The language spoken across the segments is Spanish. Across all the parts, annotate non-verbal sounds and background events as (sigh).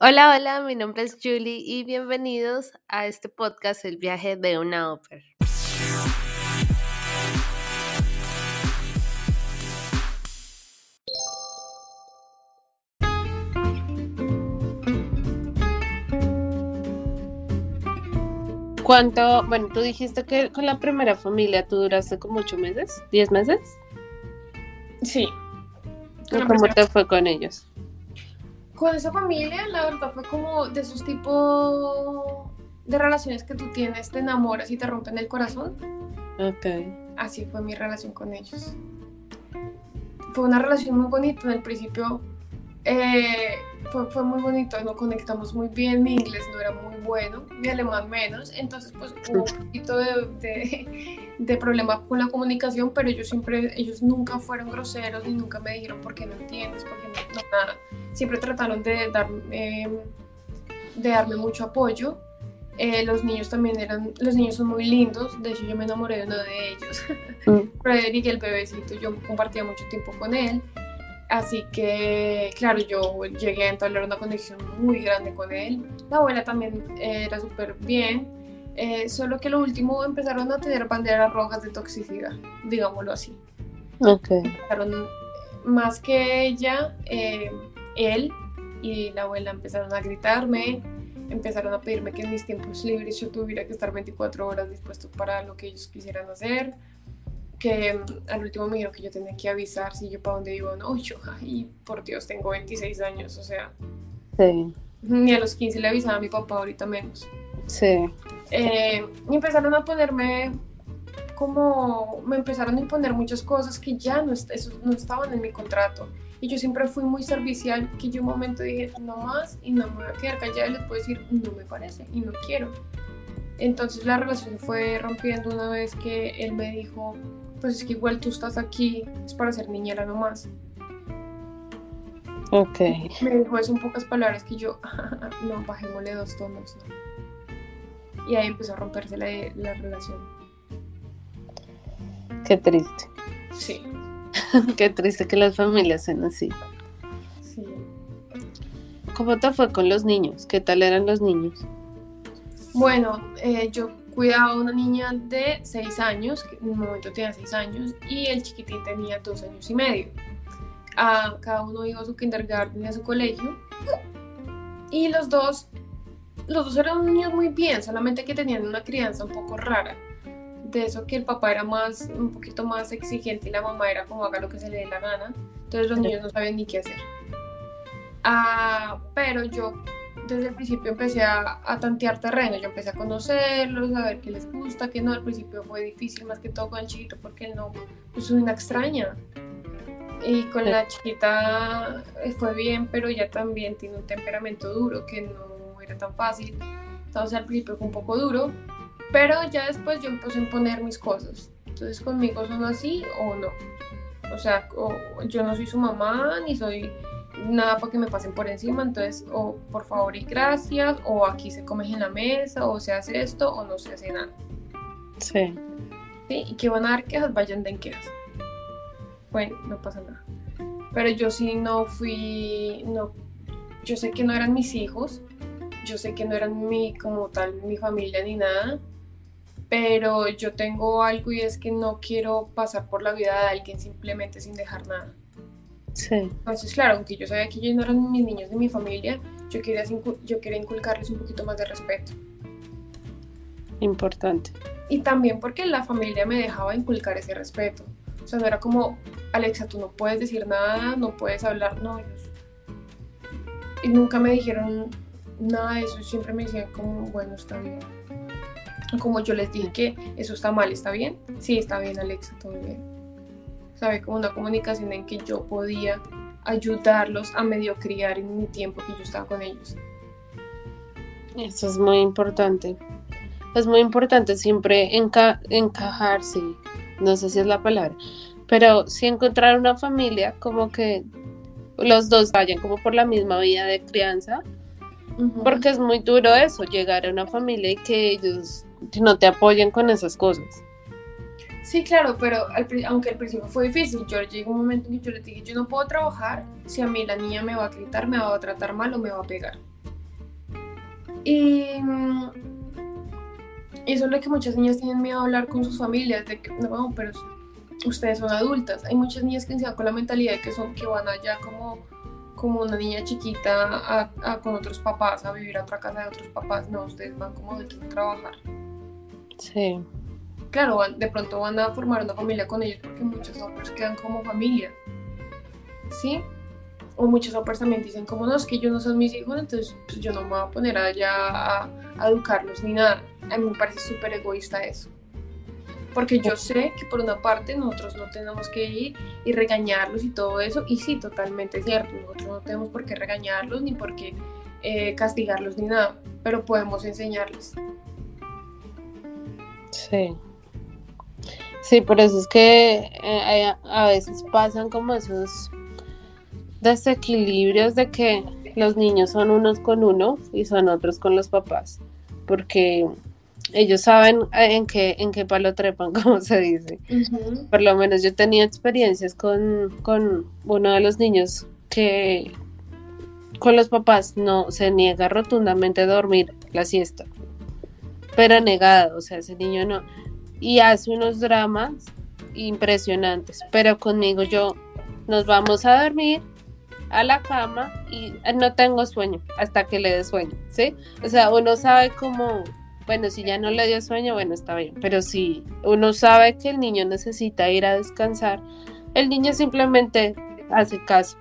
Hola, hola, mi nombre es Julie y bienvenidos a este podcast El viaje de una ópera. ¿Cuánto? Bueno, tú dijiste que con la primera familia tú duraste como ocho meses, diez meses. Sí. ¿Cómo te fue con ellos? Con esa familia, la verdad fue como de esos tipos de relaciones que tú tienes, te enamoras y te rompen el corazón. Ok. Así fue mi relación con ellos. Fue una relación muy bonita. En el principio eh, fue, fue, muy bonito, nos conectamos muy bien, mi inglés no era muy bueno, mi alemán menos, entonces pues hubo un poquito de, de, de, problema con la comunicación, pero ellos siempre, ellos nunca fueron groseros ni nunca me dijeron por qué no entiendes, por qué no, no nada. Siempre trataron de, dar, eh, de darme mucho apoyo. Eh, los niños también eran, los niños son muy lindos, de hecho yo me enamoré de uno de ellos, mm. (laughs) Frederick, el bebecito, yo compartía mucho tiempo con él. Así que, claro, yo llegué a entablar una conexión muy grande con él. La abuela también era súper bien, eh, solo que lo último empezaron a tener banderas rojas de toxicidad, digámoslo así. Ok. Empezaron, más que ella, eh, él y la abuela empezaron a gritarme, empezaron a pedirme que en mis tiempos libres yo tuviera que estar 24 horas dispuesto para lo que ellos quisieran hacer que mm, al último me dijeron que yo tenía que avisar si yo para dónde iba no. Yo, ay, por Dios, tengo 26 años, o sea. Sí. Ni a los 15 le avisaba a mi papá, ahorita menos. Sí. Eh, y empezaron a ponerme como. Me empezaron a imponer muchas cosas que ya no, no estaban en mi contrato. Y yo siempre fui muy servicial, que yo un momento dije, no más, y no me voy a quedar callada y les puedo decir, no me parece, y no quiero. Entonces la relación fue rompiendo una vez que él me dijo, pues es que igual tú estás aquí, es para ser niñera nomás. Ok. Me dijo eso en pocas palabras que yo, (laughs) no, bajémosle dos tonos. Y ahí empezó a romperse la, la relación. Qué triste. Sí. (laughs) Qué triste que las familias sean así. Sí. ¿Cómo te fue con los niños? ¿Qué tal eran los niños? Bueno, eh, yo cuidaba a una niña de 6 años, que en un momento tenía 6 años, y el chiquitín tenía 2 años y medio. Ah, cada uno iba a su kindergarten y a su colegio. Y los dos, los dos eran niños muy bien, solamente que tenían una crianza un poco rara. De eso que el papá era más, un poquito más exigente y la mamá era como haga lo que se le dé la gana. Entonces los niños no sabían ni qué hacer. Ah, pero yo desde el principio empecé a, tantear terreno, yo empecé a conocerlos, a ver qué les gusta, qué no, al principio fue difícil más que todo con el chiquito porque él no, pues una extraña. Y con la chiquita fue bien, pero ella también tiene un temperamento duro que no era tan fácil. Entonces al principio fue un poco duro, pero ya después yo empecé a imponer mis cosas. Entonces conmigo son así o no. O sea, yo no soy su mamá, ni soy nada para que me pasen por encima, entonces o por favor y gracias, o aquí se come en la mesa, o se hace esto, o no se hace nada. Sí. Sí, y que van a dar quejas, vayan den quejas. Bueno, no pasa nada. Pero yo sí no fui, no, yo sé que no eran mis hijos, yo sé que no eran mi, como tal, mi familia ni nada, pero yo tengo algo y es que no quiero pasar por la vida de alguien simplemente sin dejar nada. Sí. Entonces, claro, aunque yo sabía que ellos no eran mis niños de mi familia, yo quería, yo quería inculcarles un poquito más de respeto. Importante. Y también porque la familia me dejaba inculcar ese respeto. O sea, no era como, Alexa, tú no puedes decir nada, no puedes hablar, no, ellos. Y nunca me dijeron nada de eso, siempre me decían como, bueno, está bien. Como yo les dije que eso está mal, ¿está bien? Sí, está bien, Alexa, todo bien como una comunicación en que yo podía ayudarlos a medio criar en mi tiempo que yo estaba con ellos. Eso es muy importante. Es muy importante siempre encajar, sí, no sé si es la palabra, pero si encontrar una familia como que los dos vayan como por la misma vía de crianza, porque es muy duro eso, llegar a una familia y que ellos no te apoyen con esas cosas. Sí, claro, pero aunque al principio fue difícil, yo llegué un momento en que yo le dije, yo no puedo trabajar si a mí la niña me va a gritar, me va a tratar mal o me va a pegar. Y mm, eso es lo que muchas niñas tienen miedo a hablar con sus familias, de que no, pero ustedes son adultas. Hay muchas niñas que se van con la mentalidad de que son que van allá como, como una niña chiquita a, con otros papás, a vivir a otra casa de otros papás. No, ustedes van como adultos a trabajar. Sí. Claro, de pronto van a formar una familia con ellos porque muchos hombres quedan como familia. ¿Sí? O muchos hombres también dicen como no, es que ellos no son mis hijos, entonces pues, yo no me voy a poner allá a, a educarlos ni nada. A mí me parece súper egoísta eso porque yo sé que por una parte nosotros no tenemos que ir y regañarlos y todo eso, y sí, totalmente cierto, nosotros no tenemos por qué regañarlos ni por qué eh, castigarlos ni nada, pero podemos enseñarles. Sí. Sí, por eso es que eh, a veces pasan como esos desequilibrios de que los niños son unos con uno y son otros con los papás, porque ellos saben en qué, en qué palo trepan, (laughs) como se dice. Por lo menos yo tenía experiencias con, con uno de los niños que con los papás no se niega rotundamente a dormir la siesta, pero negado, o sea, ese niño no. Y hace unos dramas impresionantes, pero conmigo yo nos vamos a dormir a la cama y no tengo sueño hasta que le dé sueño, ¿sí? O sea, uno sabe cómo bueno, si ya no le dio sueño, bueno, está bien. Pero si uno sabe que el niño necesita ir a descansar, el niño simplemente hace caso.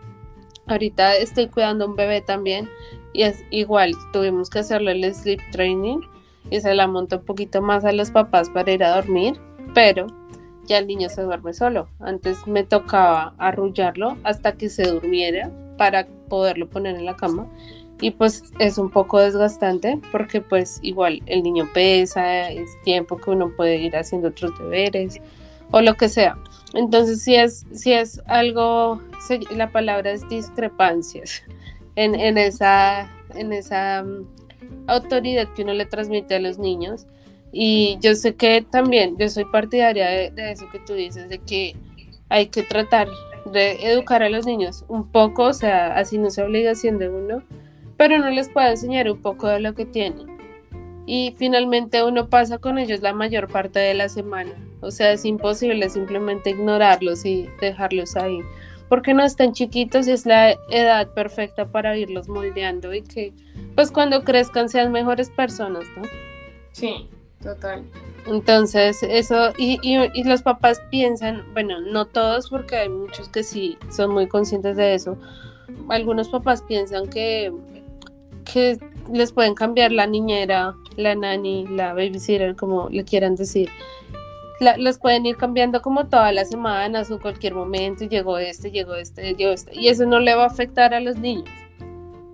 Ahorita estoy cuidando a un bebé también y es igual, tuvimos que hacerle el sleep training y se la monta un poquito más a los papás para ir a dormir, pero ya el niño se duerme solo. Antes me tocaba arrullarlo hasta que se durmiera para poderlo poner en la cama y pues es un poco desgastante porque pues igual el niño pesa, es tiempo que uno puede ir haciendo otros deberes o lo que sea. Entonces si es, si es algo, la palabra es discrepancias en, en esa, en esa mm, autoridad que uno le transmite a los niños. Y yo sé que también, yo soy partidaria de, eso que tú dices, de que hay que tratar de educar a los niños un poco, o sea, así no es obligación de uno, pero uno les puede enseñar un poco de lo que tienen. Y finalmente uno pasa con ellos la mayor parte de la semana. O sea, es imposible simplemente ignorarlos y dejarlos ahí. Porque no están chiquitos y es la edad perfecta para irlos moldeando y que pues cuando crezcan sean mejores personas, ¿no? Sí, total. Entonces, eso, y, y, los papás piensan, bueno, no todos, porque hay muchos que sí son muy conscientes de eso. Algunos papás piensan que que les pueden cambiar la niñera, la nani, la babysitter, como le quieran decir. Les pueden ir cambiando como todas las semanas o cualquier momento, llegó este, llegó este, llegó este, y eso no le va a afectar a los niños.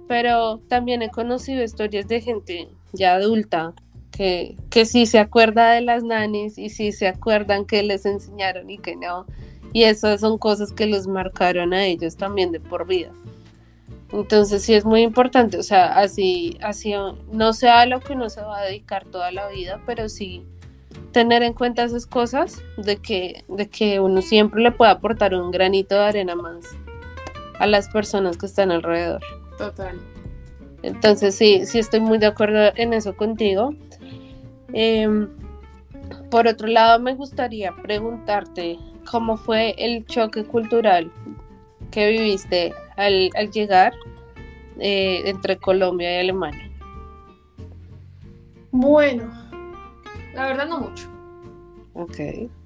Pero también he conocido historias de gente ya adulta que, que sí se acuerda de las nanis y sí se acuerdan que les enseñaron y que no. Y eso son cosas que los marcaron a ellos también de por vida. Entonces sí es muy importante, o sea, así, así no sea lo que uno se va a dedicar toda la vida, pero sí tener en cuenta esas cosas de que, de que uno siempre le puede aportar un granito de arena más a las personas que están alrededor. Total. Entonces sí, sí estoy muy de acuerdo en eso contigo. Em, por otro lado, me gustaría preguntarte cómo fue el choque cultural que viviste al, llegar eh, entre Colombia y Alemania? Bueno, la verdad no mucho. Ok.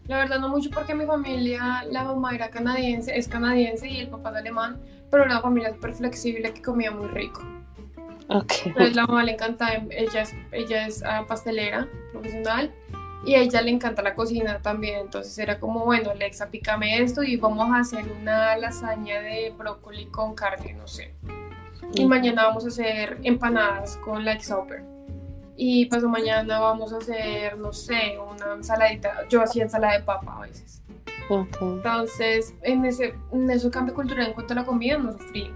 La verdad no mucho porque mi familia, la mamá era canadiense, es canadiense y el papá es alemán, pero era una familia súper flexible que comía muy rico. Okay. Entonces la mamá le encanta, ella es, ella es ah, pastelera profesional y a ella le encanta la cocina también, entonces era como, bueno, Alexa, pícame esto y vamos a hacer una lasaña de brócoli con carne, no sé. Y mañana vamos a hacer empanadas con like supper. Y pues mañana vamos a hacer, no sé, una ensaladita. Yo hacía ensalada de papa a veces. Entonces, en ese, en ese cambio cultural en cuanto a la comida no sufrí.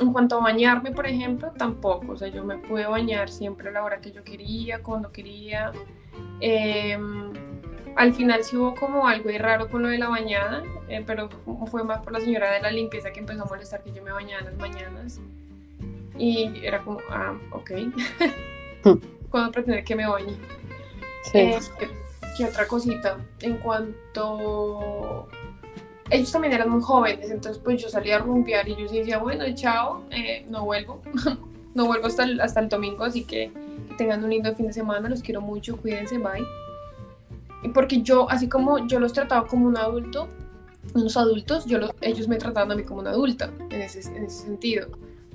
En cuanto a bañarme, por ejemplo, tampoco. O sea, yo me pude bañar siempre a la hora que yo quería, cuando quería. Em, al final sí hubo como algo raro con lo de la bañada, eh, pero fue más por la señora de la limpieza que empezó a molestar que yo me bañara en las mañanas. Y era como, ah, ok. (laughs) cuando pretende que me bañe. Sí. Eh, ¿Qué otra cosita? En cuanto... Ellos también eran muy jóvenes, entonces pues yo salía a rumbear y yo sí decía, bueno, chao, eh, no vuelvo. (laughs) no vuelvo hasta el, hasta el domingo, así que, que tengan un lindo fin de semana, los quiero mucho, cuídense, bye. Y porque yo, así como yo los trataba como un adulto, unos adultos, yo los- ellos me trataban a mí como una adulta, en ese, en ese sentido.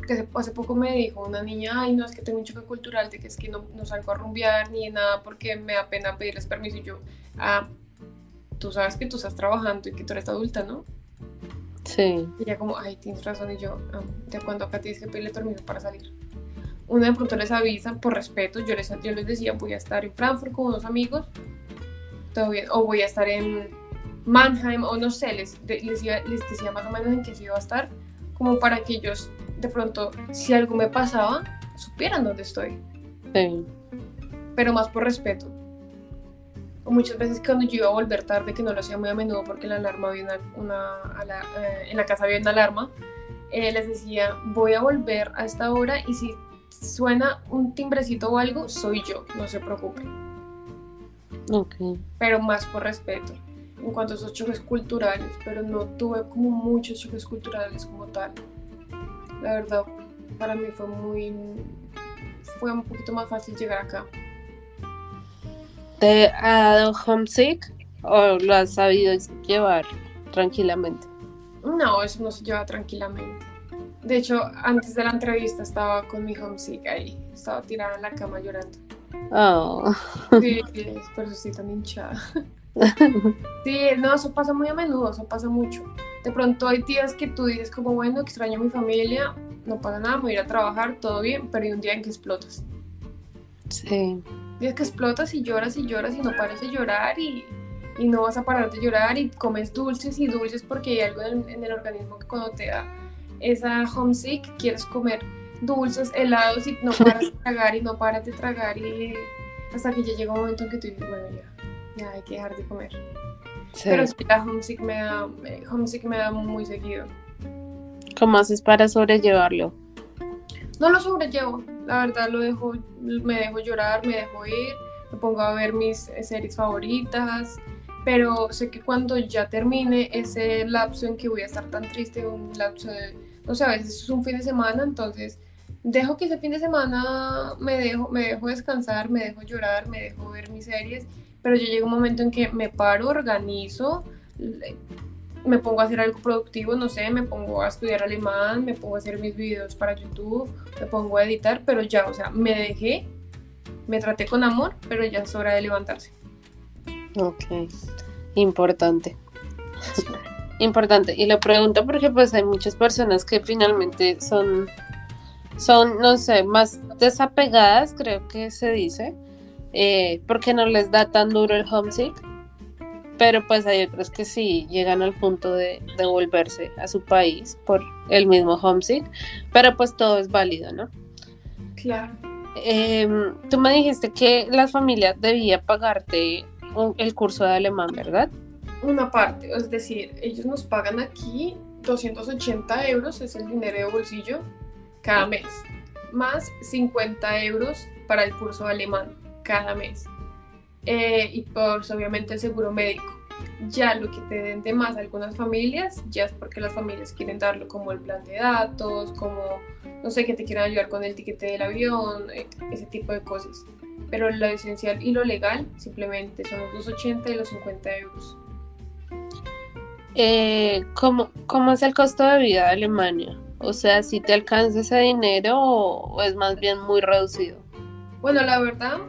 Porque hace, poco me dijo una niña, ay, no, es que tengo un choque cultural, de que es que no, no salgo a rumbear ni nada porque me da pena pedirles permiso. Y yo, ah, tú sabes que tú estás trabajando y que tú eres adulta, ¿no? Sí. Y ella como, ay, tienes razón. Y yo, ah, ¿de cuándo acá tienes que pedirle permiso para salir? Uno de pronto les avisa, por respeto, yo les, yo les decía, voy a estar en Frankfurt con unos amigos, todo bien, o voy a estar en Mannheim, o no sé, les, les, les decía más o menos en qué se iba a estar, como para que ellos, de pronto, si algo me pasaba, supieran dónde estoy, Sí. pero más por respeto. O muchas veces cuando yo iba a volver tarde, que no lo hacía muy a menudo porque la alarma había una, una- a la- eh, en la casa había una alarma, eh, les decía, voy a volver a esta hora y si suena un timbrecito o algo, soy yo, no se preocupen. Ok. Pero más por respeto. En cuanto a esos choques culturales, pero no tuve como muchos choques culturales como tal. La verdad, para mí fue muy... Fue un poquito más fácil llegar acá. ¿Te ha dado homesick o lo has sabido llevar tranquilamente? No, eso no se lleva tranquilamente. De hecho, antes de la entrevista estaba con mi homesick ahí. Estaba tirada en la cama llorando. Oh. Sí, por eso estoy tan hinchada. Sí, no, eso pasa muy a menudo, eso pasa mucho. De pronto hay días que tú dices como, bueno, extraño a mi familia, no pasa nada, me voy a ir a trabajar, todo bien, pero hay un día en que explotas. Sí. Días que explotas y lloras y lloras y no paras de llorar y, y no vas a parar de llorar y comes dulces y dulces porque hay algo en, en el organismo que cuando te da esa homesick quieres comer dulces, helados y no paras de (laughs) tragar y no paras de tragar y hasta que ya llega un momento en que tú dices, bueno, ya, ya hay que dejar de comer. sí. Pero sí, la homesick me da, homesick me da muy seguido. ¿Cómo haces para sobrellevarlo? No lo sobrellevo, la verdad lo dejo, me dejo llorar, me dejo ir, me pongo a ver mis series favoritas, pero sé que cuando ya termine ese lapso en que voy a estar tan triste, un lapso de, no sé, a veces es un fin de semana, entonces dejo que ese fin de semana me dejo, me dejo descansar, me dejo llorar, me dejo ver mis series, pero yo llega un momento en que me paro, organizo, me pongo a hacer algo productivo, no sé, me pongo a estudiar alemán, me pongo a hacer mis videos para YouTube, me pongo a editar, pero ya, o sea, me dejé, me traté con amor, pero ya es hora de levantarse. Ok. Importante. Importante. Y lo pregunto porque pues hay muchas personas que finalmente son, son, no sé, más desapegadas, creo que se dice, eh, porque no les da tan duro el homesick. Pero pues hay otros que sí llegan al punto de, de volverse a su país por el mismo homesick. Pero pues todo es válido, ¿no? Claro. Em, tú me dijiste que la familia debía pagarte un- el curso de alemán, ¿verdad? Una parte, es decir, ellos nos pagan aquí 280 euros, es el dinero de bolsillo, cada mes, más 50 euros para el curso de alemán cada mes. Eh, y pues obviamente el seguro médico. Ya lo que te den de más algunas familias, ya es porque las familias quieren darlo como el plan de datos, como, no sé, que te quieran ayudar con el tiquete del avión, eh, ese tipo de cosas. Pero lo esencial y lo legal simplemente son los 280 y los 50 euros. Eh, ¿cómo, ¿Cómo es el costo de vida de Alemania? O sea, si te alcanza ese dinero o, o es más bien muy reducido. Bueno, la verdad,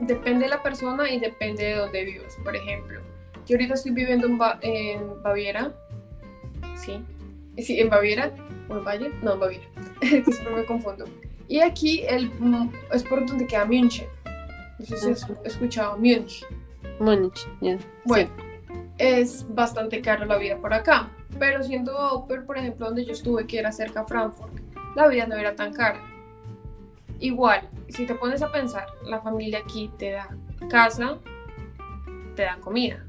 depende de la persona y depende de dónde vivas. Por ejemplo, yo ahorita estoy viviendo en, Ba- en Baviera. Sí. Sí, en Baviera. ¿O en Bayern? No, en Baviera. (laughs) Siempre me confundo. Y aquí el, mm, es por donde queda München. No sé si has Ujú. escuchado München. Múnich, ya. Bueno, es bastante caro la vida por acá. Pero siendo Oper, por ejemplo, donde yo estuve, que era cerca a Frankfurt, la vida no era tan cara. Igual, si te pones a pensar, la familia aquí te da casa, te da comida.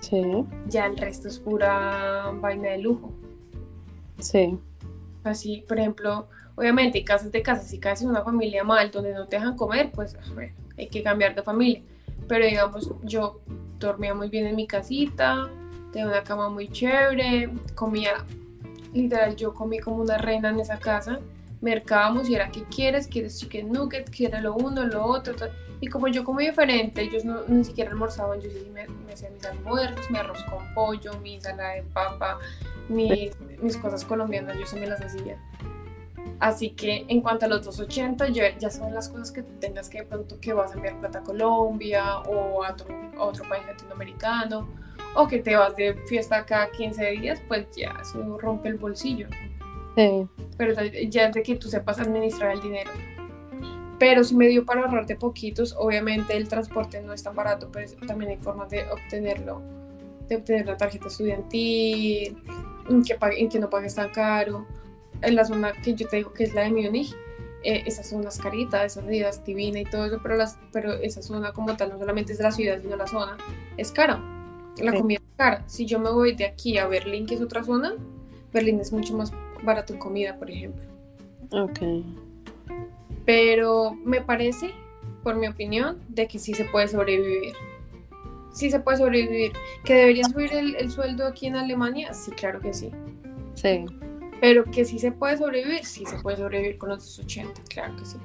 Sí, Ya el resto es pura vaina de lujo. sí. Así, por ejemplo, Obviamente hay casos de casas, si caes en una familia mal donde no te dejan comer, pues hay que cambiar de familia. Pero digamos, yo dormía muy bien en mi casita, tenía una cama muy chévere, comía, literal, yo comí como una reina en esa casa. Mercábamos y era, ¿qué quieres? ¿Quieres chicken nugget? ¿Quieres lo uno, lo otro? Y como yo comí diferente, ellos no, ni siquiera almorzaban, yo sí me, me hacía mis almuerzos, mi arroz con pollo, mi ensalada de papa, mis, mis cosas colombianas, yo sí me las hacía. Así que en cuanto a los 280, ya, ya son las cosas que tengas que de pronto que vas a enviar plata a Colombia o a otro, a otro país latinoamericano o que te vas de fiesta cada 15 días, pues ya eso rompe el bolsillo. Sí. Pero ya es de que tú sepas administrar el dinero. Pero si me dio para ahorrarte poquitos, obviamente el transporte no es tan barato, pero también hay formas de obtenerlo, de obtener la tarjeta estudiantil, en que, en que no pagues tan caro en la zona que yo te digo que es la de Múnich, eh, esa zona es carita, esa ciudad es divina y todo eso, pero, las, pero esa zona como tal no solamente es de la ciudad, sino la zona, es cara. La comida es cara. Si yo me voy de aquí a Berlín, que es otra zona, Berlín es mucho más barato en comida, por ejemplo. Ok. Pero me parece, por mi opinión, de que sí se puede sobrevivir. Sí se puede sobrevivir. ¿Que deberían subir el, el sueldo aquí en Alemania? Sí, claro que sí. Sí. Pero que sí se puede sobrevivir, sí se puede sobrevivir con los 80, claro que sí.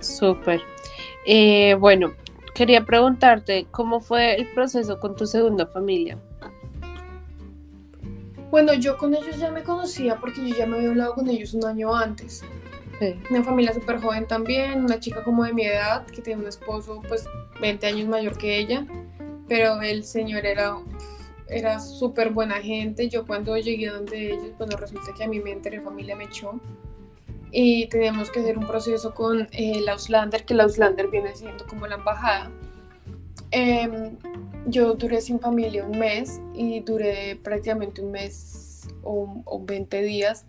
Súper. Eh, bueno, quería preguntarte, ¿cómo fue el proceso con tu segunda familia? Bueno, yo con ellos ya me conocía porque yo ya me había hablado con ellos un año antes. Sí. Una familia súper joven también, una chica como de mi edad, que tiene un esposo pues 20 años mayor que ella, pero el señor era era súper buena gente. Yo cuando llegué donde ellos, bueno, resulta que a mi mente de familia me echó. Y teníamos que hacer un proceso con eh, el Auslander, que el Auslander viene siendo como la embajada. Em, yo duré sin familia un mes y duré prácticamente un mes o, o 20 días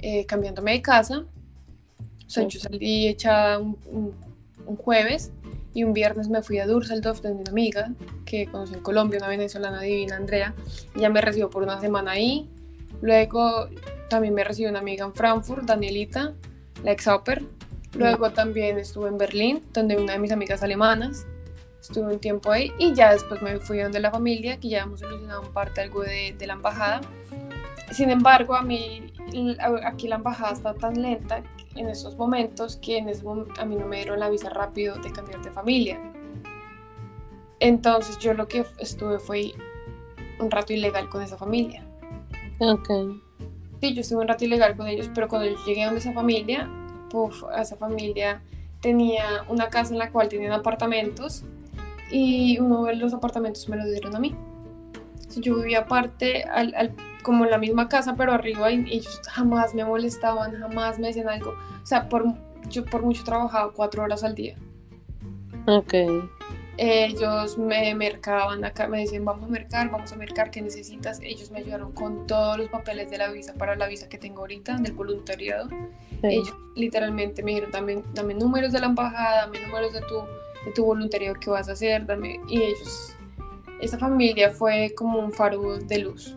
eh, cambiándome de casa. O sea, yo salí echada un, un, un jueves y un viernes me fui a Düsseldorf de una amiga que conocí en Colombia, una venezolana divina, Andrea. Ella me recibió por una semana ahí. Luego también me recibió una amiga en Frankfurt, Danielita, la ex -oper. Luego también estuve en Berlín, donde una de mis amigas alemanas. Estuve un tiempo ahí y ya después me fui donde la familia, que ya hemos solucionado un parte algo de, de la embajada. Sin embargo, a mí aquí la embajada está tan lenta en esos momentos que en ese momento a mí no me dieron la visa rápido de cambiar de familia. Entonces yo lo que estuve fue un rato ilegal con esa familia. Ok. Sí, yo estuve un rato ilegal con ellos, pero cuando yo llegué a donde esa familia, puff, esa familia tenía una casa en la cual tenían apartamentos y uno de los apartamentos me lo dieron a mí. Yo vivía aparte, al, al, como en la misma casa, pero arriba, y ellos jamás me molestaban, jamás me decían algo. O sea, por, yo por mucho trabajaba cuatro horas al día. Ok. Ellos me mercaban acá, me decían, vamos a mercar, vamos a mercar, ¿qué necesitas? Ellos me ayudaron con todos los papeles de la visa para la visa que tengo ahorita, del voluntariado. Sí. Ellos literalmente me dijeron, dame, dame números de la embajada, dame números de tu, de tu voluntariado que vas a hacer, dame. Y ellos, esa familia fue como un faro de luz.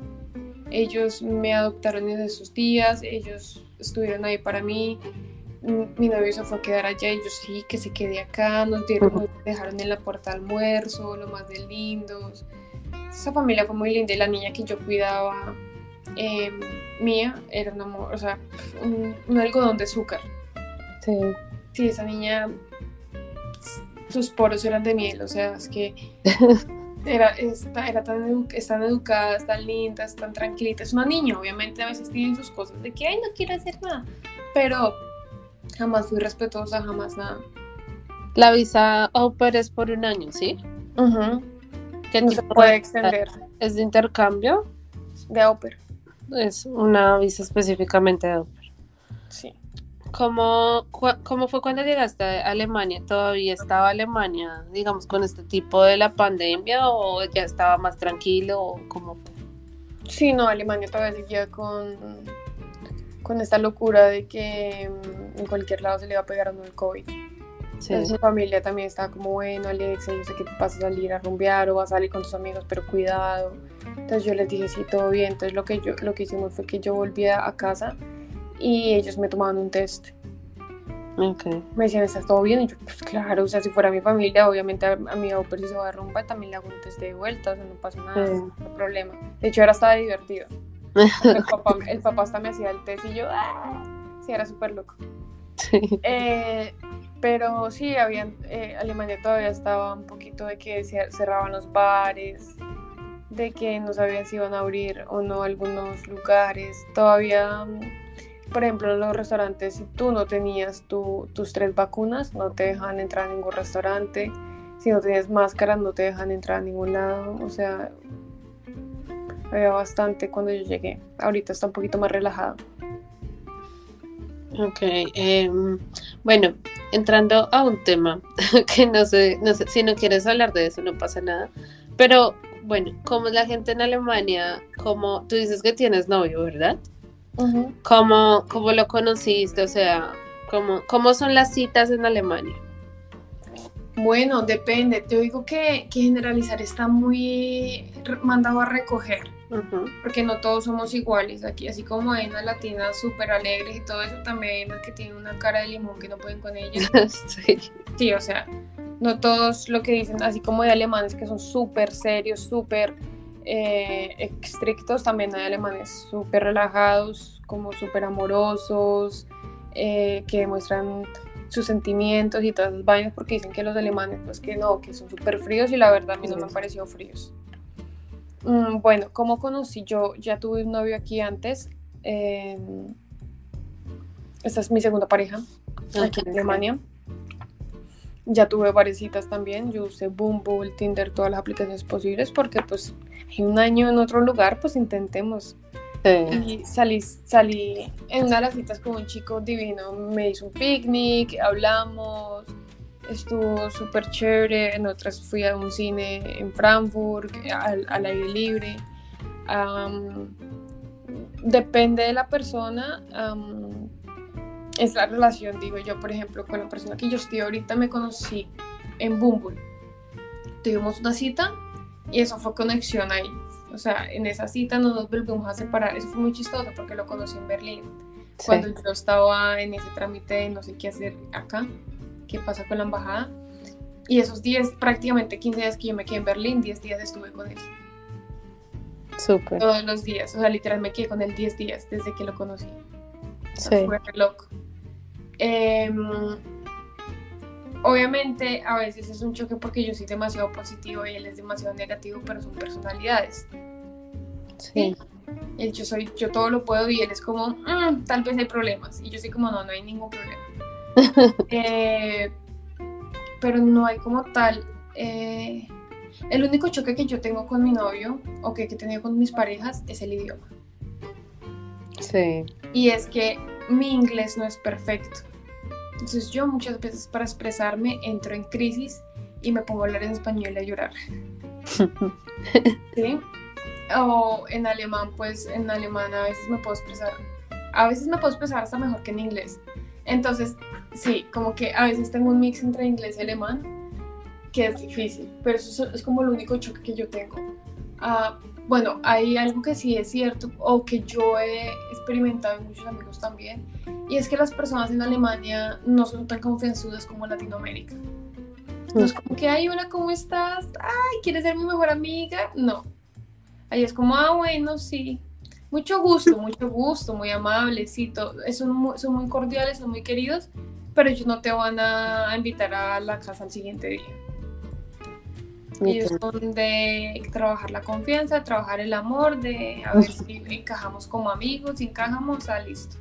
Ellos me adoptaron en esos días, ellos estuvieron ahí para mí. Mi novio se fue a quedar allá y yo sí, que se quede acá. Nos dieron, nos dejaron en la puerta almuerzo, lo más de lindos. Esa familia fue muy linda y la niña que yo cuidaba, eh, mía, era un amor, o sea, un, un algodón de azúcar. Sí. Sí, esa niña, sus poros eran de miel, o sea, es que (laughs) era, era tan, edu tan educada, tan linda, tan tranquilita. Es una niña, obviamente a veces tienen sus cosas de que, ay, no quiero hacer nada, pero jamás fui respetuosa, jamás nada. La visa au pair es por un año, ¿sí? Uh -huh. ¿Qué no se puede extender. ¿Es de intercambio? De au pair. Es una visa específicamente de au pair. Sí. ¿Cómo, ¿Cómo fue cuando llegaste a Alemania? ¿Todavía estaba Alemania, digamos, con este tipo de la pandemia o ya estaba más tranquilo? O ¿Cómo fue? Sí, no, Alemania todavía seguía con, con esta locura de que en cualquier lado se le iba a pegar a uno el COVID. Sí. En su familia también estaba como, bueno, Alex, yo sé que vas a salir a rumbear o vas a salir con tus amigos, pero cuidado. Entonces yo les dije, sí, todo bien. Entonces lo que, yo, lo que hicimos fue que yo volví a casa y ellos me tomaban un test. Okay. Me decían, ¿estás todo bien? Y yo, pues claro, o sea, si fuera mi familia, obviamente a, a mi auper si se va a rumba, también le hago un test de vuelta, o sea, no pasa nada, Sí. no hay problema. De hecho, ahora estaba divertido. El (laughs) papá, el papá hasta me hacía el test y yo, ¡ah! Sí, era súper loco. Sí. Eh, pero sí, habían, eh, Alemania todavía estaba un poquito de que cer- cerraban los bares, de que no sabían si iban a abrir o no algunos lugares. Todavía, mm, por ejemplo, en los restaurantes, si tú no tenías tu- tus tres vacunas, no te dejan entrar a ningún restaurante. Si no tienes máscara, no te dejan entrar a ningún lado. O sea, había bastante cuando yo llegué. Ahorita está un poquito más relajado. Ok, em, bueno, entrando a un tema (laughs) que no sé, no sé, si no quieres hablar de eso no pasa nada, pero bueno, ¿cómo es la gente en Alemania? ¿Cómo, tú dices que tienes novio, ¿verdad? ¿Cómo, cómo lo conociste? O sea, ¿cómo, cómo son las citas en Alemania? Bueno, depende. Te digo que, que generalizar está muy mandado a recoger, porque no todos somos iguales. Aquí, así como hay unas latinas súper alegres y todo eso, también hay unas que tienen una cara de limón que no pueden con ella. (laughs) Sí. Sí, o sea, no todos lo que dicen, así como hay alemanes que son súper serios, súper eh, estrictos, también hay alemanes súper relajados, como súper amorosos, eh, que demuestran sus sentimientos y todas esas vainas, porque dicen que los alemanes, pues que no, que son súper fríos y la verdad a mí no me han parecido fríos. Mm, bueno, ¿cómo conocí? Yo ya tuve un novio aquí antes. eh, esta es mi segunda pareja aquí en. Alemania. Ya tuve varias citas también. Yo usé Bumble, Tinder, todas las aplicaciones posibles porque pues hay un año en otro lugar, pues intentemos. Sí. Y salí, salí en una de las citas con un chico divino. Me hizo un picnic, hablamos, estuvo súper chévere. En otras fui a un cine en Frankfurt, al, al aire libre. Depende de la persona. am, es la relación, digo yo, por ejemplo, con la persona que yo estoy ahorita me conocí en Bumble. Tuvimos una cita y eso fue conexión ahí. O sea, en esa cita no nos volvimos a separar. Eso fue muy chistoso porque lo conocí en Berlín. Sí. Cuando yo estaba en ese trámite de no sé qué hacer acá, qué pasa con la embajada. Y esos 10, prácticamente 15 días que yo me quedé en Berlín, 10 días estuve con él. Súper. Todos los días. O sea, literal me quedé con él 10 días desde que lo conocí. Sí. Fue re loco. Obviamente, a veces es un choque porque yo soy demasiado positivo y él es demasiado negativo, pero son personalidades. Sí. Él, yo soy, yo todo lo puedo y él es como, "Mm, tal vez hay problemas. Y yo soy como, no, no hay ningún problema. (laughs) Eh, pero no hay como tal. eh, el único choque que yo tengo con mi novio o que, que he tenido con mis parejas es el idioma. Sí. Y es que mi inglés no es perfecto. Entonces yo muchas veces para expresarme entro en crisis y me pongo a hablar en español y a llorar. (laughs) ¿Sí? O en alemán, pues en alemán a veces me puedo expresar, a veces me puedo expresar hasta mejor que en inglés. Entonces, sí, como que a veces tengo un mix entre inglés y alemán que es difícil, pero eso es- como el único choque que yo tengo. Ah, bueno, hay algo que sí es cierto o que yo he experimentado y muchos amigos también, y es que las personas en Alemania no son tan confianzudas como en Latinoamérica. No es como que, ay, hola, ¿cómo estás? Ay, ¿quieres ser mi mejor amiga? No. Ahí es como, ah, bueno, sí. Mucho gusto, mucho gusto, muy amables, sí, son, muy, son muy cordiales, son muy queridos, pero ellos no te van a invitar a la casa al siguiente día. Ellos son de trabajar la confianza, trabajar el amor, de a ver si encajamos como amigos, si encajamos, ah, listo.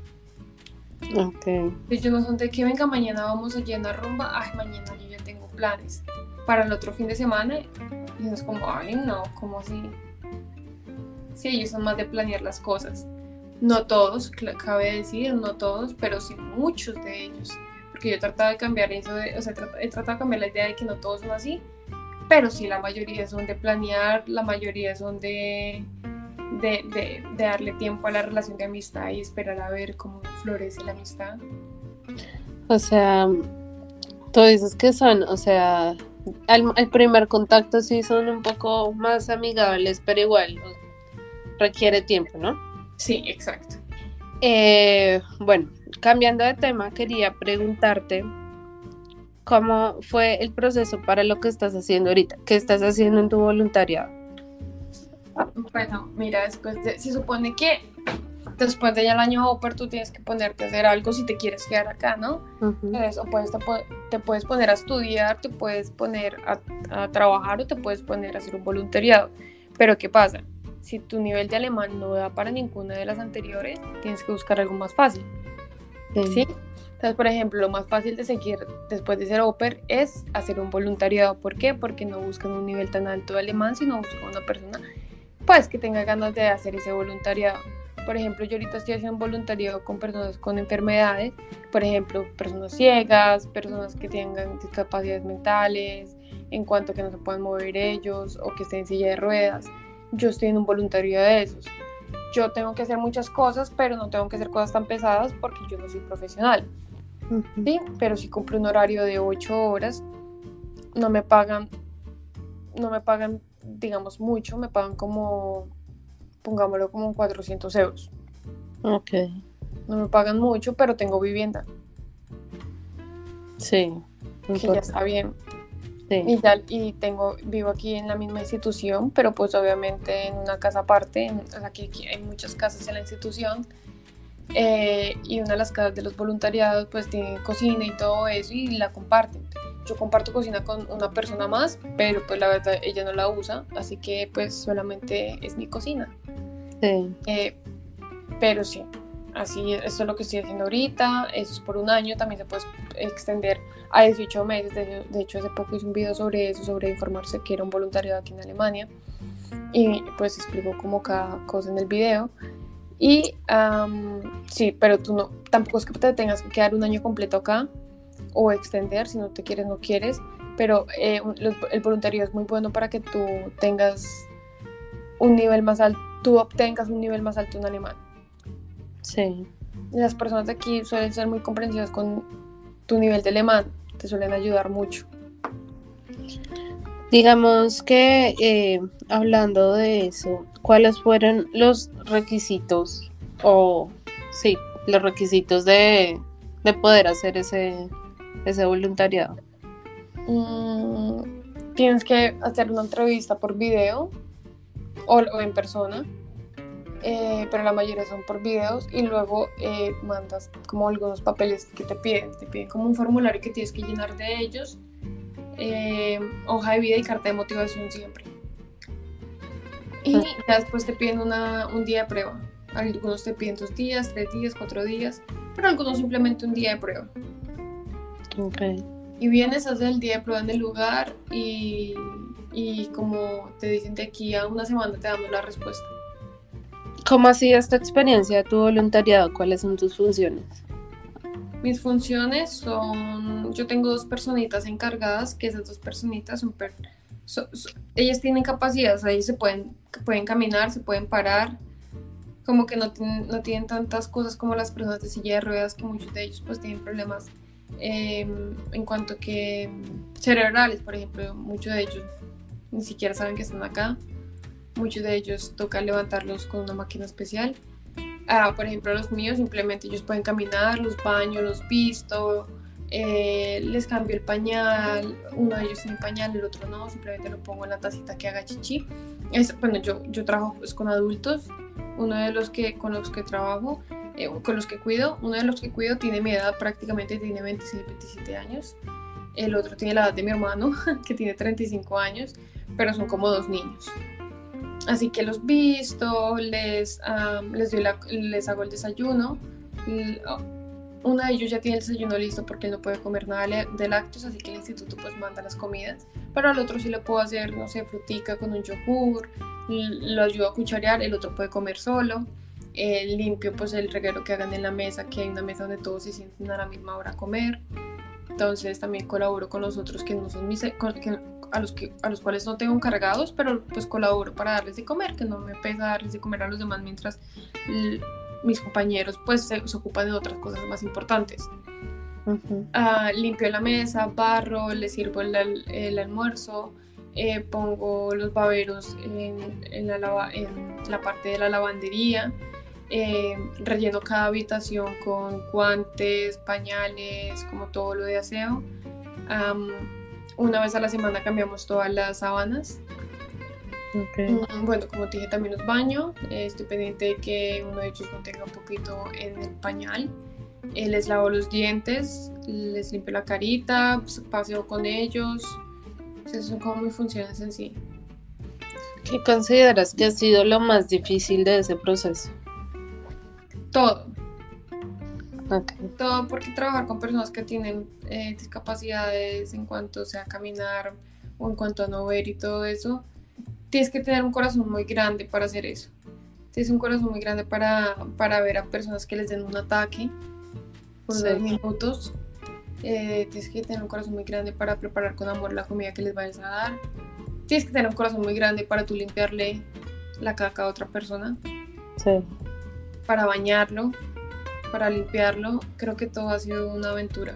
Ok. Ellos no son de que venga, mañana vamos a una rumba, ay, mañana yo ya tengo planes para el otro fin de semana. Y es como, ay, no, como así? Sí, ellos son más de planear las cosas. No todos, cabe decir, no todos, pero sí muchos de ellos. Porque yo he tratado de cambiar eso, de- o sea, he tratado de cambiar la idea de que no todos son así, pero sí la mayoría son de planear, la mayoría son de, de, de- de darle tiempo a la relación de amistad y esperar a ver cómo florece la amistad. O sea, tú dices que son, o sea, al, al primer contacto sí son un poco más amigables, pero igual requiere tiempo, ¿no? Sí, exacto. Eh, bueno, cambiando de tema, quería preguntarte cómo fue el proceso para lo que estás haciendo ahorita, qué estás haciendo en tu voluntariado. Bueno, mira, después de, se supone que después de ya el año Hopper tú tienes que ponerte a hacer algo si te quieres quedar acá, ¿no? Entonces, puedes, te, puedes poner a estudiar, te puedes poner a, trabajar o te puedes poner a hacer un voluntariado. Pero ¿qué pasa? Si tu nivel de alemán no da para ninguna de las anteriores, tienes que buscar algo más fácil. ¿Sí? Entonces, por ejemplo, lo más fácil de seguir después de ser Oper es hacer un voluntariado. ¿Por qué? Porque no buscan un nivel tan alto de alemán, sino buscan una persona pues que tenga ganas de hacer ese voluntariado. Por ejemplo, yo ahorita estoy haciendo un voluntariado con personas con enfermedades, por ejemplo, personas ciegas, personas que tengan discapacidades mentales, en cuanto a que no se puedan mover ellos o que estén en silla de ruedas. Yo estoy en un voluntariado de esos. Yo tengo que hacer muchas cosas, pero no tengo que hacer cosas tan pesadas porque yo no soy profesional. ¿Sí? Pero si cumplo un horario de 8 horas, no me pagan, no me pagan, digamos, mucho, me pagan como pongámoslo como 400 euros. Ok. No me pagan mucho, pero tengo vivienda. Sí. Que ya está bien. Sí. Y, ya, y tengo, vivo aquí en la misma institución, pero pues obviamente en una casa aparte, aquí, hay muchas casas en la institución, eh, y una de las casas de los voluntariados pues tiene cocina y todo eso y la comparten. Yo comparto cocina con una persona más, pero pues la verdad ella no la usa, así que pues solamente es mi cocina. Sí. Eh, pero sí, así, esto es lo que estoy haciendo ahorita, eso es por un año, también se puede extender a 18 meses, de, hecho hace poco hice un video sobre eso, sobre informarse que era un voluntariado aquí en Alemania, y pues explico como cada cosa en el video. Y sí, pero tú no, tampoco es que te tengas que quedar un año completo acá o extender, si no te quieres, no quieres, pero eh, el voluntario es muy bueno para que tú tengas un nivel más alto tú obtengas un nivel más alto en alemán. Sí. Las personas de aquí suelen ser muy comprensivas con tu nivel de alemán, te suelen ayudar mucho. Digamos que eh, hablando de eso, ¿cuáles fueron los requisitos o sí, los requisitos de, poder hacer ese, ese voluntariado? Mm, tienes que hacer una entrevista por video o, en persona, eh, pero la mayoría son por videos y luego eh, mandas como algunos papeles que te piden, te piden como un formulario que tienes que llenar de ellos, eh, hoja de vida y carta de motivación siempre. Y ya después te piden una, un día de prueba. Algunos te piden dos días, tres días, cuatro días, pero algunos simplemente un día de prueba. Okay. Y vienes, haces el día de prueba en el lugar y y como te dicen de aquí a una semana te damos la respuesta. ¿Cómo ha sido esta experiencia de tu voluntariado? ¿Cuáles son tus funciones? Mis funciones son, yo tengo dos personitas encargadas, que esas dos personitas son, ellas tienen capacidades, ahí se pueden, pueden caminar, se pueden parar, como que no, no tienen tantas cosas como las personas de silla de ruedas, que muchos de ellos pues tienen problemas em, en cuanto que cerebrales, por ejemplo, muchos de ellos ni siquiera saben que están acá. Muchos de ellos toca levantarlos con una máquina especial. Ah, por ejemplo, los míos simplemente ellos pueden caminar, los baño, los visto, eh, les cambio el pañal, uno de ellos tiene pañal, el otro no, simplemente lo pongo en la tacita que haga chichi. Es, bueno, yo, yo trabajo pues, con adultos, uno de los que con los que trabajo, eh, con los que cuido, uno de los que cuido tiene mi edad, prácticamente tiene 26, 27 años, el otro tiene la edad de mi hermano, (laughs) que tiene 35 años, pero son como dos niños. Así que los visto, les, doy les hago el desayuno. Uno de ellos ya tiene el desayuno listo porque no puede comer nada de lácteos, así que el instituto pues manda las comidas. Pero al otro sí le puedo hacer, no sé, frutica con un yogur, lo ayudo a cucharear, el otro puede comer solo. limpio pues el reguero que hagan en la mesa, que hay una mesa donde todos se sienten a la misma hora a comer. Entonces también colaboro con los otros que no son mis, a los, que, a los cuales no tengo encargados, pero pues colaboro para darles de comer, que no me pesa darles de comer a los demás mientras mis compañeros pues se, ocupan de otras cosas más importantes. Ah, limpio la mesa, barro, les sirvo el, el almuerzo, eh, pongo los baberos en, en, la en, la parte de la lavandería, eh, relleno cada habitación con guantes, pañales, como todo lo de aseo. una vez a la semana cambiamos todas las sábanas. Mm, bueno, como te dije, también los baño. estoy pendiente de que uno de ellos no tenga un poquito en el pañal. Eh, les lavo los dientes, les limpio la carita, pues, paseo con ellos. Esas son como mis funciones en sí. ¿Qué consideras que ha sido lo más difícil de ese proceso? Todo. Todo porque trabajar con personas que tienen eh, discapacidades en cuanto sea caminar o en cuanto a no ver y todo eso, tienes que tener un corazón muy grande para hacer eso. Tienes un corazón muy grande para, para ver a personas que les den un ataque por dos minutos. Eh, tienes que tener un corazón muy grande para preparar con amor la comida que les vayas a dar. Tienes que tener un corazón muy grande para tú limpiarle la caca a otra persona. Sí para bañarlo, para limpiarlo. Creo que todo ha sido una aventura.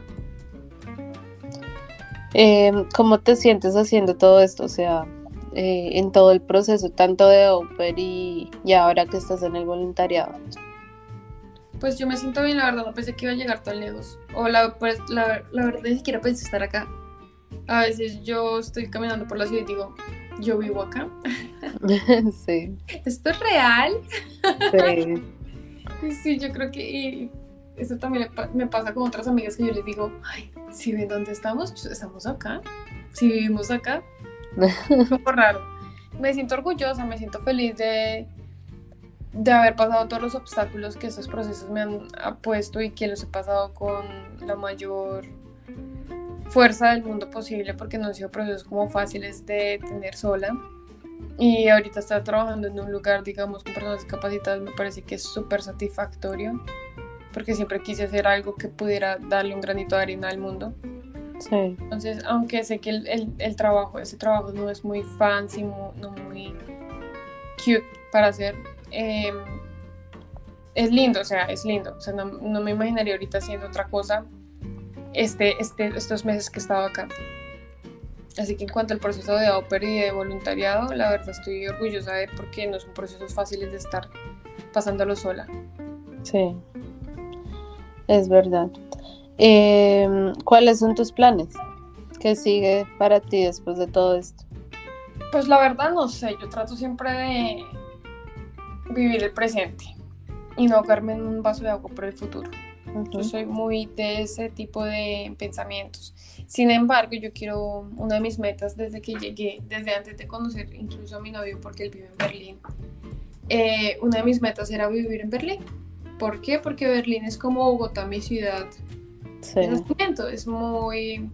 Em, ¿Cómo te sientes haciendo todo esto? O sea, eh, en todo el proceso, tanto de Oper y, ahora que estás en el voluntariado. Pues yo me siento bien, la verdad, no pensé que iba a llegar tan lejos. O la, pues, la, la verdad ni siquiera pensé estar acá. A veces yo estoy caminando por la ciudad y digo, yo vivo acá. (laughs) sí. ¿Esto es real? Sí. (laughs) Sí, yo creo que eso también me pasa con otras amigas que yo les digo, ay, si ven dónde estamos, estamos acá. Si vivimos acá, (laughs) un poco raro. Me siento orgullosa, me siento feliz de, de haber pasado todos los obstáculos que esos procesos me han puesto y que los he pasado con la mayor fuerza del mundo posible porque no han sido procesos como fáciles de tener sola. Y ahorita estar trabajando en un lugar, digamos, con personas discapacitadas me parece que es súper satisfactorio, porque siempre quise hacer algo que pudiera darle un granito de arena al mundo. Sí. Entonces, aunque sé que el, el, trabajo, ese trabajo no es muy fancy, no muy cute para hacer, em, es lindo, o sea, es lindo. O sea, no, no, me imaginaría ahorita haciendo otra cosa este, este, estos meses que he estado acá. Así que en cuanto al proceso de ópera y de voluntariado, la verdad estoy orgullosa de porque no son procesos fáciles de estar pasándolo sola. Sí, es verdad. Em, ¿Cuáles son tus planes? ¿Qué sigue para ti después de todo esto? Pues la verdad no sé, yo trato siempre de vivir el presente y no ahogarme en un vaso de agua por el futuro. Yo soy muy de ese tipo de pensamientos. Sin embargo, yo quiero, una de mis metas desde que llegué, desde antes de conocer incluso a mi novio, porque él vive en Berlín, eh, una de mis metas era vivir en Berlín. ¿Por qué? Porque Berlín es como Bogotá, mi ciudad. Sí. Es muy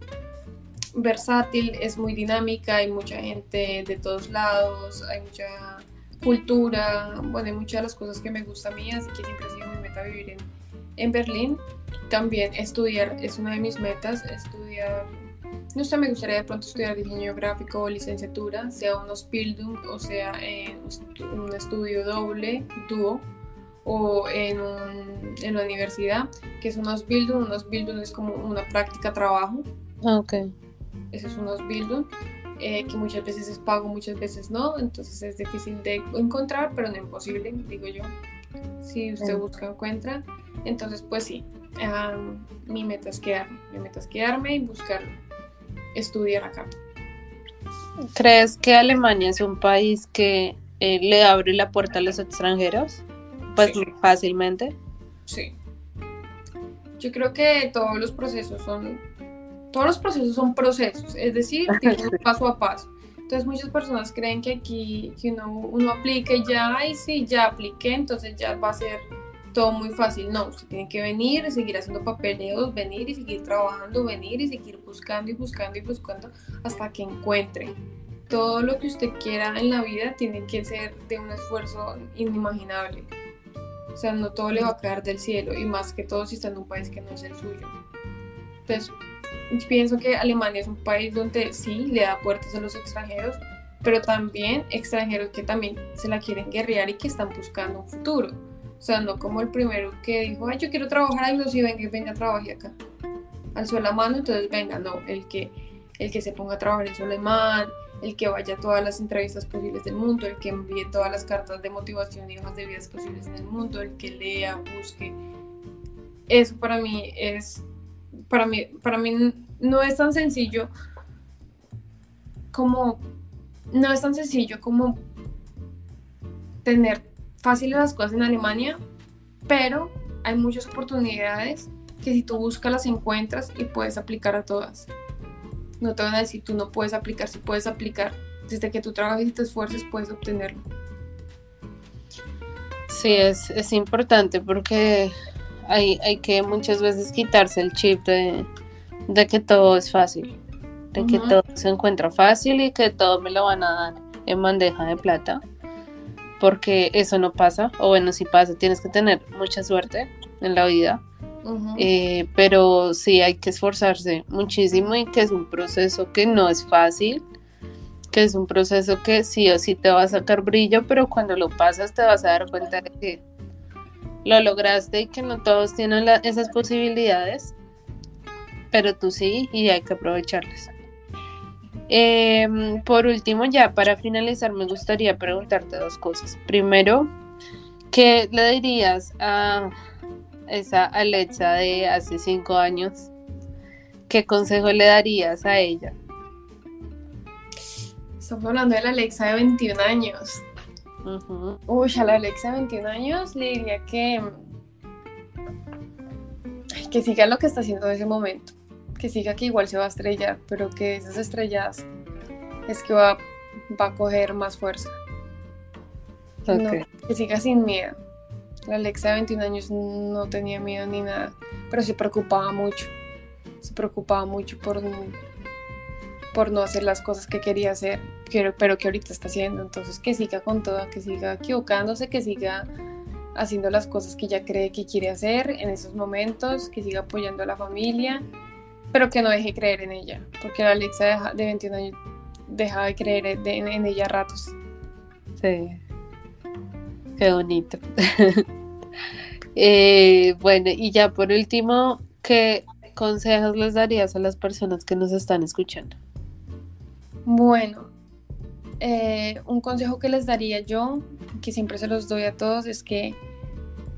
versátil, es muy dinámica, hay mucha gente de todos lados, hay mucha cultura, bueno, hay muchas de las cosas que me gustan a mí, así que siempre ha sido mi meta vivir en, en Berlín. También estudiar es una de mis metas, estudiar, no sé, me gustaría de pronto estudiar diseño gráfico o licenciatura, sea un Ausbildung o sea en un estudio doble, dúo, o en, en la universidad, que es un Ausbildung. Un Ausbildung es como una práctica trabajo. Ah, ok. Ese es un Ausbildung. Eh, que muchas veces es pago, muchas veces no, entonces es difícil de encontrar, pero no imposible, digo yo. Si usted busca, encuentra. Entonces, pues sí, mi meta es quedarme, mi meta es quedarme y buscar estudiar acá. ¿Crees que Alemania es un país que eh, le abre la puerta a los extranjeros? Pues fácilmente. Sí. Yo creo que todos los procesos son, todos los procesos son procesos, es decir, (laughs) tienen paso a paso. Entonces muchas personas creen que aquí, que uno, uno aplique ya, ay sí, ya apliqué, entonces ya va a ser todo muy fácil. No, usted tiene que venir, seguir haciendo papeleos, venir y seguir trabajando, venir y seguir buscando y buscando y buscando hasta que encuentre. Todo lo que usted quiera en la vida tiene que ser de un esfuerzo inimaginable. O sea, no todo le va a caer del cielo y más que todo si está en un país que no es el suyo. Entonces, pienso que Alemania es un país donde sí le da puertas a los extranjeros, pero también extranjeros que también se la quieren guerrear y que están buscando un futuro o sea, no como el primero que dijo, ay, yo quiero trabajar ahí, no, si venga, venga, trabaje acá. Alzó la mano, entonces venga, no, el que el que se ponga a trabajar en su alemán, el que vaya a todas las entrevistas posibles del mundo, el que envíe todas las cartas de motivación y hojas de vidas posibles en el mundo, el que lea, busque. Eso para mí es, para mí, para mí no es tan sencillo como, no es tan sencillo como tener fáciles las cosas en Alemania, pero hay muchas oportunidades que si tú buscas las encuentras y puedes aplicar a todas. No te van a decir tú no puedes aplicar, si puedes aplicar. Desde que tú trabajes y te esfuerces puedes obtenerlo. Sí, es, es importante porque hay, hay, que muchas veces quitarse el chip de, de que todo es fácil, de que todo se encuentra fácil y que todo me lo van a dar en bandeja de plata, porque eso no pasa, o bueno, si pasa, tienes que tener mucha suerte en la vida eh, pero sí hay que esforzarse muchísimo y que es un proceso que no es fácil, que es un proceso que sí o sí te va a sacar brillo, pero cuando lo pasas te vas a dar cuenta de que lo lograste y que no todos tienen esas posibilidades, pero tú sí y hay que aprovecharlas. Em, por último, ya para finalizar, me gustaría preguntarte dos cosas. Primero, ¿qué le dirías a esa Alexa de hace cinco años, ¿qué consejo le darías a ella? Estamos hablando de la Alexa de 21 años. Uy, a la Alexa de 21 años le diría que, que siga lo que está haciendo en ese momento. Que siga que igual se va a estrellar, pero que esas estrellas es que va, va a coger más fuerza. que siga sin miedo la Alexa de 21 años no tenía miedo ni nada, pero se preocupaba mucho. Se preocupaba mucho por, por no hacer las cosas que quería hacer, pero que ahorita está haciendo. Entonces, que siga con todo, que siga equivocándose, que siga haciendo las cosas que ella cree que quiere hacer en esos momentos, que siga apoyando a la familia, pero que no deje creer en ella, porque la Alexa de 21 años dejaba de creer en, en ella ratos. Sí, Qué bonito. (laughs) Eh, bueno, y ya por último, ¿qué consejos les darías a las personas que nos están escuchando? Bueno, eh, un consejo que les daría yo, que siempre se los doy a todos, es que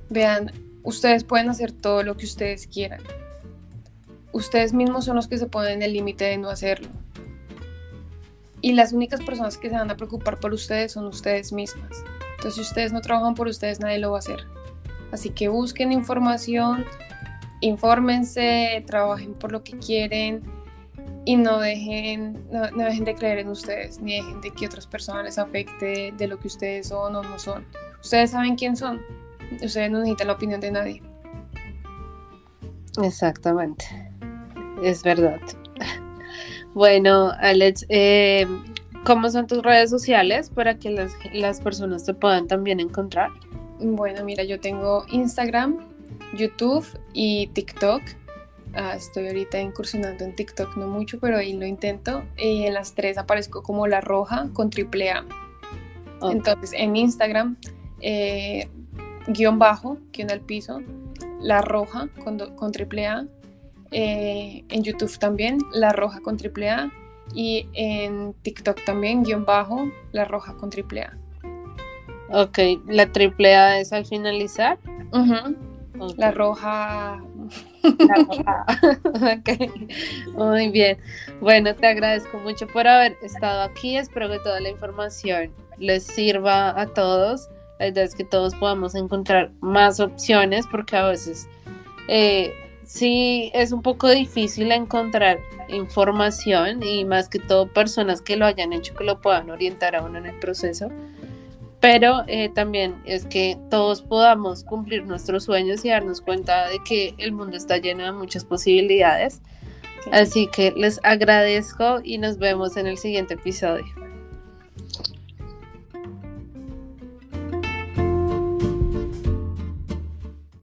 vean, ustedes pueden hacer todo lo que ustedes quieran. Ustedes mismos son los que se ponen el límite de no hacerlo. Y las únicas personas que se van a preocupar por ustedes son ustedes mismas. Entonces, si ustedes no trabajan por ustedes, nadie lo va a hacer. Así que busquen información, infórmense, trabajen por lo que quieren y no dejen, no, dejen de creer en ustedes, ni dejen de que otras personas les afecte de lo que ustedes son o no son. Ustedes saben quién son. Ustedes no necesitan la opinión de nadie. Exactamente. Es verdad. (laughs) Bueno, Alex, eh, ¿Cómo son tus redes sociales para que las, personas te puedan también encontrar? Bueno, mira, yo tengo Instagram, YouTube y TikTok. Ah, estoy ahorita incursionando en TikTok, no mucho, pero ahí lo intento. Y en las tres aparezco como La Roja con triple A. Entonces, en Instagram, eh, guion bajo, guion al piso, La Roja con, con triple A. Eh, en YouTube también, La Roja con triple A y en TikTok también, guion bajo, la roja con triple A. Ok, la triple A es al finalizar. La roja. La (laughs) roja. muy bien. Bueno, te agradezco mucho por haber estado aquí. Espero que toda la información les sirva a todos. La idea es que todos podamos encontrar más opciones porque a veces eh, sí es un poco difícil encontrar información y más que todo personas que lo hayan hecho que lo puedan orientar a uno en el proceso. Pero eh, también es que todos podamos cumplir nuestros sueños y darnos cuenta de que el mundo está lleno de muchas posibilidades. Así que les agradezco y nos vemos en el siguiente episodio.